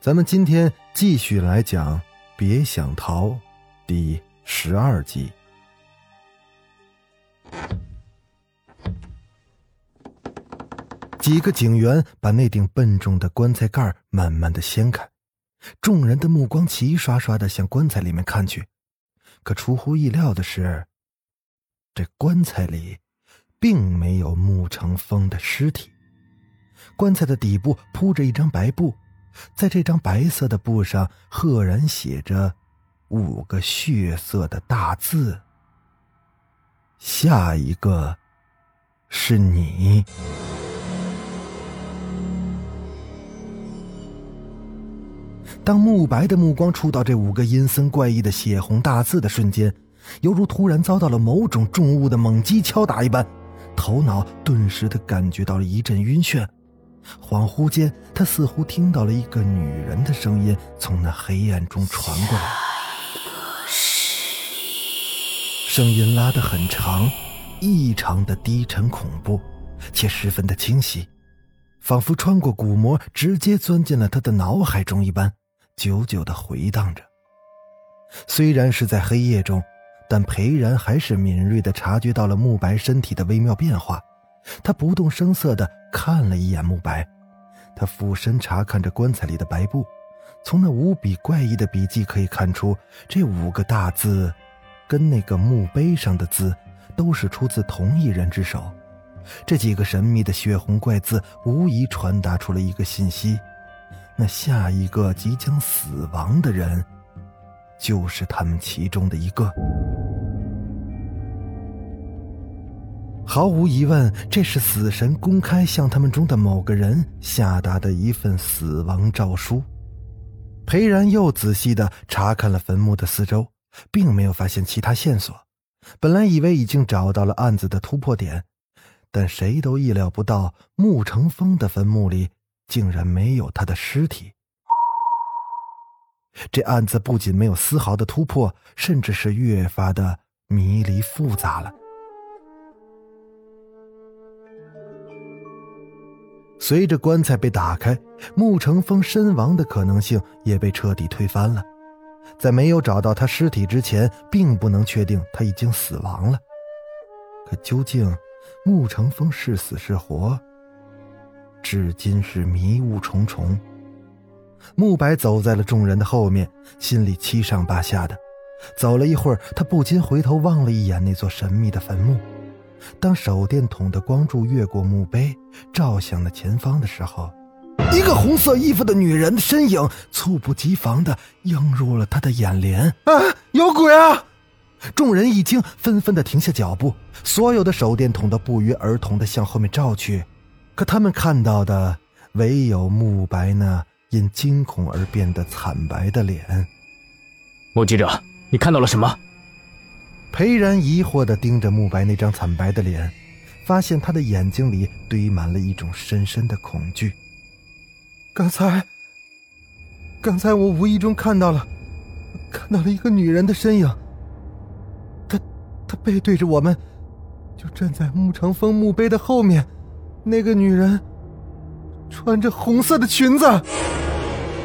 咱们今天继续来讲《别想逃》第十二集。几个警员把那顶笨重的棺材盖慢慢的掀开，众人的目光齐刷刷的向棺材里面看去。可出乎意料的是，这棺材里并没有穆成风的尸体。棺材的底部铺着一张白布。在这张白色的布上，赫然写着五个血色的大字：“下一个是你。”当慕白的目光触到这五个阴森怪异的血红大字的瞬间，犹如突然遭到了某种重物的猛击敲打一般，头脑顿时的感觉到了一阵晕眩。恍惚间，他似乎听到了一个女人的声音从那黑暗中传过来，声音拉得很长，异常的低沉恐怖，且十分的清晰，仿佛穿过鼓膜，直接钻进了他的脑海中一般，久久的回荡着。虽然是在黑夜中，但裴然还是敏锐的察觉到了慕白身体的微妙变化。他不动声色地看了一眼慕白，他俯身查看着棺材里的白布，从那无比怪异的笔迹可以看出，这五个大字，跟那个墓碑上的字，都是出自同一人之手。这几个神秘的血红怪字，无疑传达出了一个信息：那下一个即将死亡的人，就是他们其中的一个。毫无疑问，这是死神公开向他们中的某个人下达的一份死亡诏书。裴然又仔细的查看了坟墓的四周，并没有发现其他线索。本来以为已经找到了案子的突破点，但谁都意料不到，穆成风的坟墓里竟然没有他的尸体。这案子不仅没有丝毫的突破，甚至是越发的迷离复杂了。随着棺材被打开，穆成风身亡的可能性也被彻底推翻了。在没有找到他尸体之前，并不能确定他已经死亡了。可究竟穆成风是死是活，至今是迷雾重重。慕白走在了众人的后面，心里七上八下的。走了一会儿，他不禁回头望了一眼那座神秘的坟墓。当手电筒的光柱越过墓碑，照向了前方的时候，一个红色衣服的女人的身影猝不及防的映入了他的眼帘。啊，有鬼啊！众人一惊，纷纷的停下脚步，所有的手电筒都不约而同的向后面照去。可他们看到的，唯有慕白那因惊恐而变得惨白的脸。目击者，你看到了什么？裴然疑惑地盯着慕白那张惨白的脸，发现他的眼睛里堆满了一种深深的恐惧。刚才，刚才我无意中看到了，看到了一个女人的身影。她，她背对着我们，就站在慕长风墓碑的后面。那个女人穿着红色的裙子。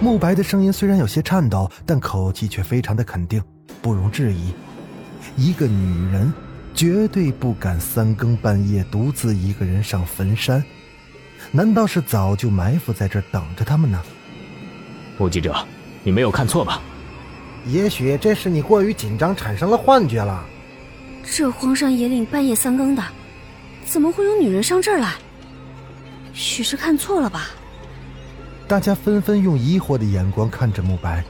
慕白的声音虽然有些颤抖，但口气却非常的肯定，不容置疑。一个女人绝对不敢三更半夜独自一个人上坟山，难道是早就埋伏在这儿等着他们呢？目击者，你没有看错吧？也许这是你过于紧张产生了幻觉了。这荒山野岭半夜三更的，怎么会有女人上这儿来？许是看错了吧？大家纷纷用疑惑的眼光看着慕白，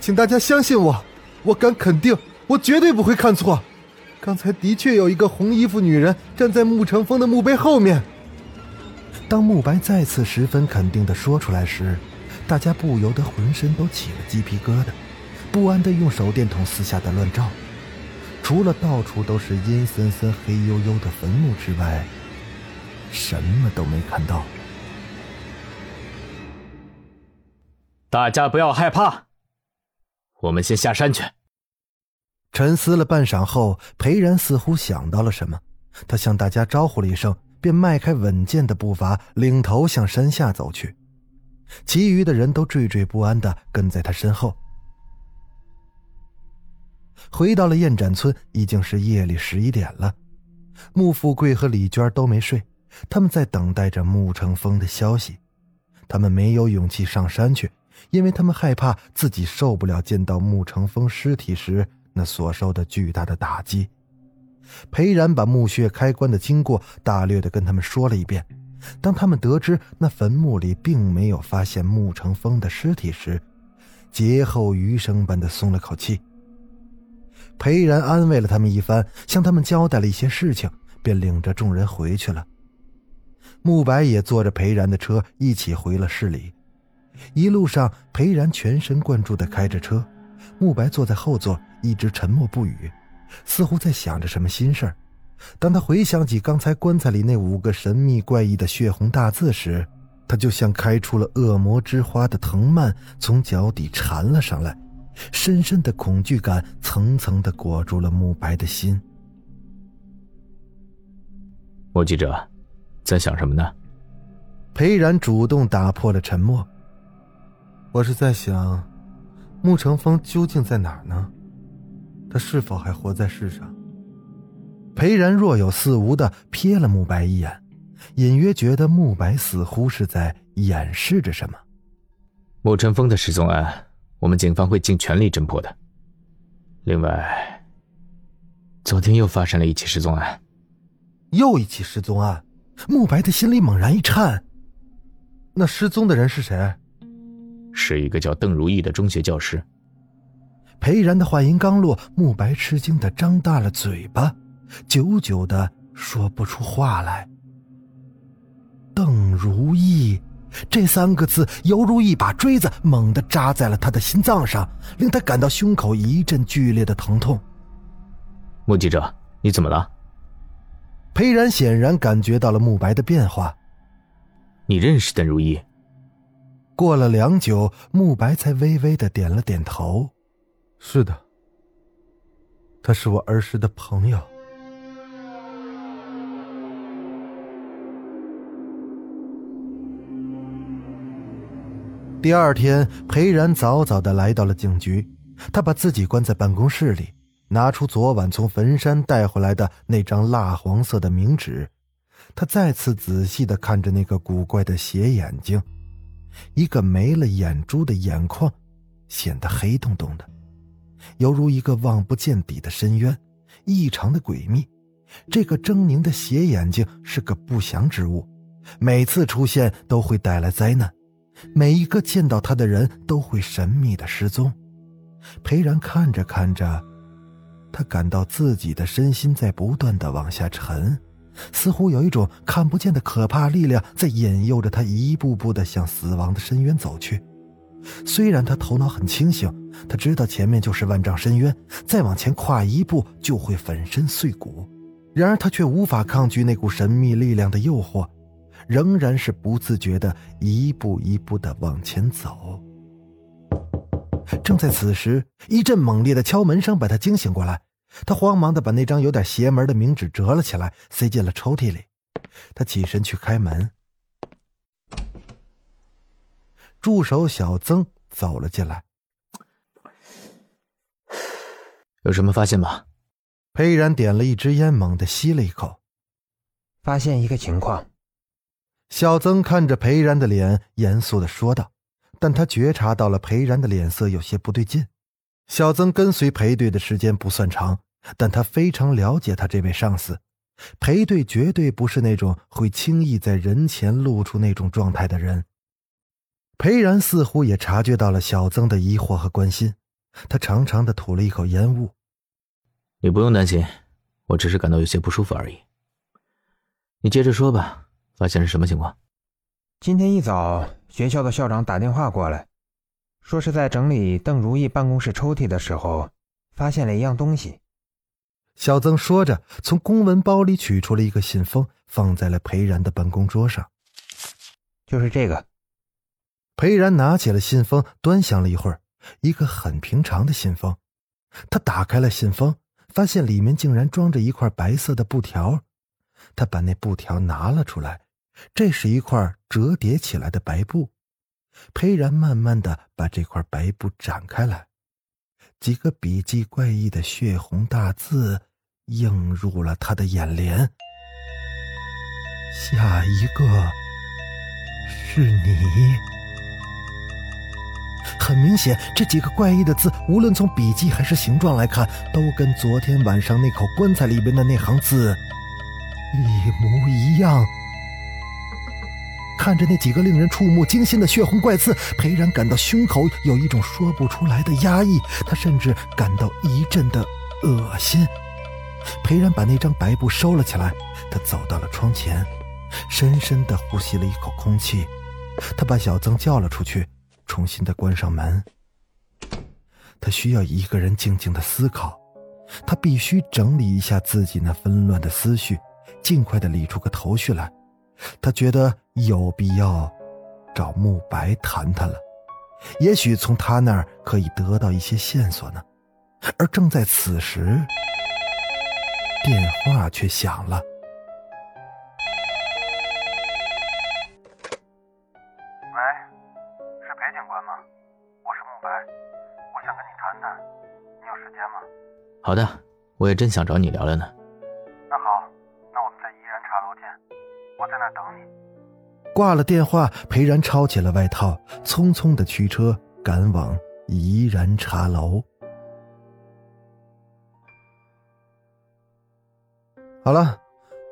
请大家相信我，我敢肯定。我绝对不会看错，刚才的确有一个红衣服女人站在穆成风的墓碑后面。当慕白再次十分肯定的说出来时，大家不由得浑身都起了鸡皮疙瘩，不安的用手电筒四下的乱照。除了到处都是阴森森、黑黝黝的坟墓之外，什么都没看到。大家不要害怕，我们先下山去。沉思了半晌后，裴然似乎想到了什么，他向大家招呼了一声，便迈开稳健的步伐，领头向山下走去。其余的人都惴惴不安的跟在他身后。回到了燕展村，已经是夜里十一点了。穆富贵和李娟都没睡，他们在等待着穆成风的消息。他们没有勇气上山去，因为他们害怕自己受不了见到穆成风尸体时那所受的巨大的打击。裴然把墓穴开关的经过大略的跟他们说了一遍。当他们得知那坟墓里并没有发现穆成风的尸体时，劫后余生般的松了口气。裴然安慰了他们一番，向他们交代了一些事情，便领着众人回去了。慕白也坐着裴然的车一起回了市里。一路上，裴然全神贯注地开着车，慕白坐在后座，一直沉默不语，似乎在想着什么心事当他回想起刚才棺材里那五个神秘怪异的血红大字时，他就像开出了恶魔之花的藤蔓，从脚底缠了上来。深深的恐惧感层层的裹住了慕白的心。莫记者，在想什么呢？裴然主动打破了沉默。我是在想，穆成风究竟在哪儿呢？他是否还活在世上？裴然若有似无的瞥了慕白一眼，隐约觉得慕白似乎是在掩饰着什么。穆成风的失踪案。我们警方会尽全力侦破的。另外，昨天又发生了一起失踪案，又一起失踪案，慕白的心里猛然一颤。那失踪的人是谁？是一个叫邓如意的中学教师。裴然的话音刚落，慕白吃惊的张大了嘴巴，久久的说不出话来。邓如意。这三个字犹如一把锥子，猛地扎在了他的心脏上，令他感到胸口一阵剧烈的疼痛。目击者，你怎么了？裴然显然感觉到了慕白的变化。你认识邓如意？过了良久，慕白才微微的点了点头：“是的，他是我儿时的朋友。”第二天，裴然早早的来到了警局。他把自己关在办公室里，拿出昨晚从坟山带回来的那张蜡黄色的冥纸。他再次仔细的看着那个古怪的斜眼睛，一个没了眼珠的眼眶，显得黑洞洞的，犹如一个望不见底的深渊，异常的诡秘。这个狰狞的斜眼睛是个不祥之物，每次出现都会带来灾难。每一个见到他的人都会神秘的失踪。裴然看着看着，他感到自己的身心在不断的往下沉，似乎有一种看不见的可怕力量在引诱着他一步步的向死亡的深渊走去。虽然他头脑很清醒，他知道前面就是万丈深渊，再往前跨一步就会粉身碎骨，然而他却无法抗拒那股神秘力量的诱惑。仍然是不自觉的一步一步的往前走。正在此时，一阵猛烈的敲门声把他惊醒过来。他慌忙的把那张有点邪门的冥纸折了起来，塞进了抽屉里。他起身去开门，助手小曾走了进来。有什么发现吗？裴然点了一支烟，猛地吸了一口，发现一个情况。小曾看着裴然的脸，严肃的说道：“但他觉察到了裴然的脸色有些不对劲。小曾跟随裴队的时间不算长，但他非常了解他这位上司。裴队绝对不是那种会轻易在人前露出那种状态的人。”裴然似乎也察觉到了小曾的疑惑和关心，他长长的吐了一口烟雾：“你不用担心，我只是感到有些不舒服而已。你接着说吧。”发现是什么情况？今天一早学校的校长打电话过来，说是在整理邓如意办公室抽屉的时候，发现了一样东西。小曾说着，从公文包里取出了一个信封，放在了裴然的办公桌上。就是这个。裴然拿起了信封，端详了一会儿，一个很平常的信封。他打开了信封，发现里面竟然装着一块白色的布条。他把那布条拿了出来，这是一块折叠起来的白布。裴然慢慢的把这块白布展开来。几个笔迹怪异的血红大字映入了他的眼帘。下一个是你。很明显，这几个怪异的字，无论从笔迹还是形状来看，都跟昨天晚上那口棺材里边的那行字一模一样。看着那几个令人触目惊心的血红怪刺，裴然感到胸口有一种说不出来的压抑，他甚至感到一阵的恶心。裴然把那张白布收了起来，他走到了窗前，深深的呼吸了一口空气。他把小曾叫了出去，重新的关上门。他需要一个人静静的思考，他必须整理一下自己那纷乱的思绪，尽快的理出个头绪来。他觉得有必要找慕白谈谈了，也许从他那儿可以得到一些线索呢。而正在此时，电话却响了。喂，是裴警官吗？我是慕白，我想跟你谈谈，你有时间吗？好的，我也正想找你聊聊呢。我在那等你。挂了电话，裴然抄起了外套，匆匆的驱车赶往怡然茶楼。好了，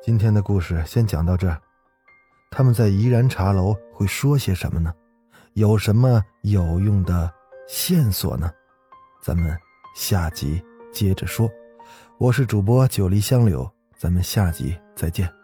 今天的故事先讲到这儿。他们在怡然茶楼会说些什么呢？有什么有用的线索呢？咱们下集接着说。我是主播九黎香柳，咱们下集再见。